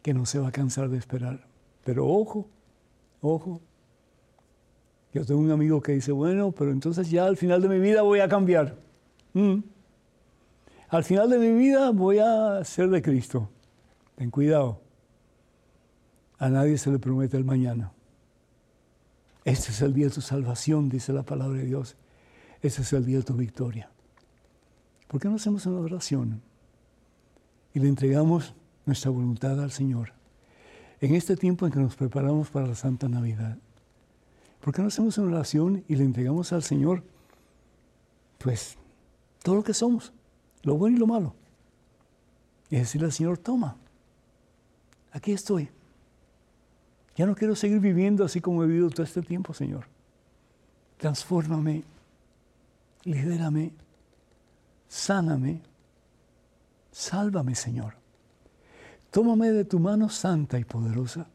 que no se va a cansar de esperar. Pero ojo, ojo, Yo tengo un amigo que dice, bueno, pero entonces ya al final de mi vida voy a cambiar. Mm. Al final de mi vida voy a ser de Cristo. Ten cuidado. A nadie se le promete el mañana. Este es el día de tu salvación, dice la palabra de Dios. Este es el día de tu victoria. ¿Por qué no hacemos una oración y le entregamos nuestra voluntad al Señor? En este tiempo en que nos preparamos para la Santa Navidad, ¿por qué no hacemos una oración y le entregamos al Señor, pues, todo lo que somos, lo bueno y lo malo? Y decirle al Señor, toma, aquí estoy. Ya no quiero seguir viviendo así como he vivido todo este tiempo, Señor. Transfórmame, libérame, sáname, sálvame, Señor. Tómame de tu mano santa y poderosa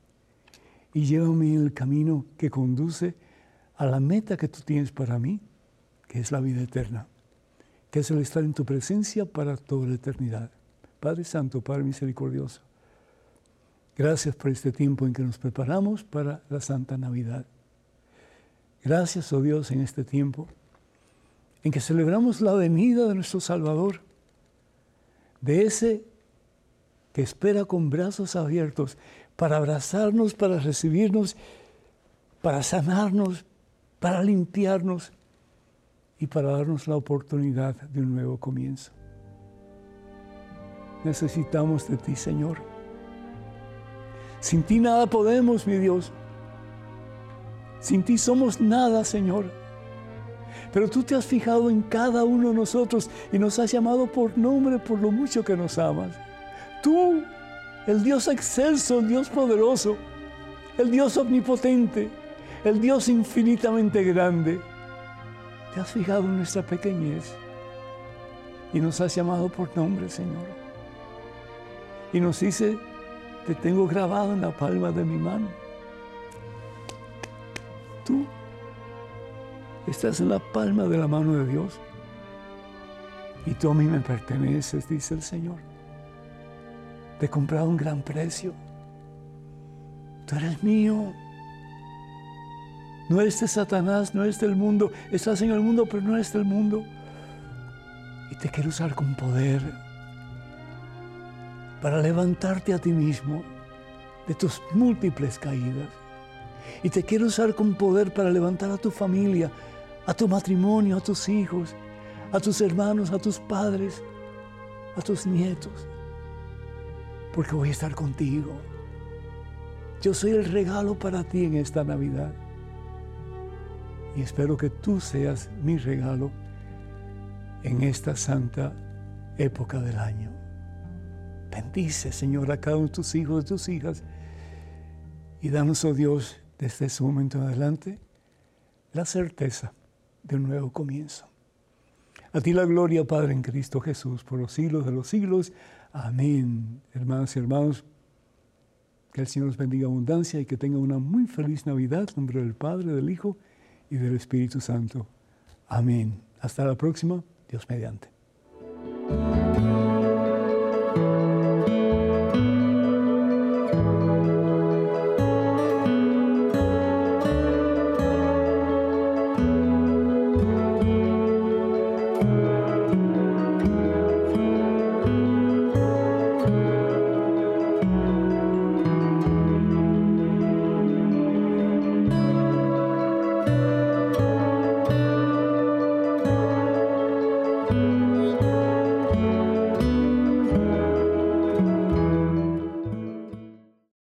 y llévame en el camino que conduce a la meta que tú tienes para mí, que es la vida eterna, que es el estar en tu presencia para toda la eternidad. Padre Santo, Padre Misericordioso, Gracias por este tiempo en que nos preparamos para la Santa Navidad. Gracias, oh Dios, en este tiempo en que celebramos la venida de nuestro Salvador, de ese que espera con brazos abiertos para abrazarnos, para recibirnos, para sanarnos, para limpiarnos y para darnos la oportunidad de un nuevo comienzo. Necesitamos de ti, Señor. Sin ti nada podemos, mi Dios. Sin ti somos nada, Señor. Pero tú te has fijado en cada uno de nosotros y nos has llamado por nombre por lo mucho que nos amas. Tú, el Dios excelso, el Dios poderoso, el Dios omnipotente, el Dios infinitamente grande, te has fijado en nuestra pequeñez y nos has llamado por nombre, Señor. Y nos dice, te tengo grabado en la palma de mi mano. Tú estás en la palma de la mano de Dios. Y tú a mí me perteneces, dice el Señor. Te he comprado un gran precio. Tú eres mío. No eres de Satanás, no eres del mundo. Estás en el mundo, pero no eres del mundo. Y te quiero usar con poder para levantarte a ti mismo de tus múltiples caídas. Y te quiero usar con poder para levantar a tu familia, a tu matrimonio, a tus hijos, a tus hermanos, a tus padres, a tus nietos. Porque voy a estar contigo. Yo soy el regalo para ti en esta Navidad. Y espero que tú seas mi regalo en esta santa época del año. Bendice, Señor, a cada uno de tus hijos, de tus hijas. Y danos, oh Dios, desde ese momento en adelante, la certeza de un nuevo comienzo. A ti la gloria, Padre, en Cristo Jesús, por los siglos de los siglos. Amén. Hermanas y hermanos, que el Señor los bendiga abundancia y que tengan una muy feliz Navidad en nombre del Padre, del Hijo y del Espíritu Santo. Amén. Hasta la próxima. Dios mediante.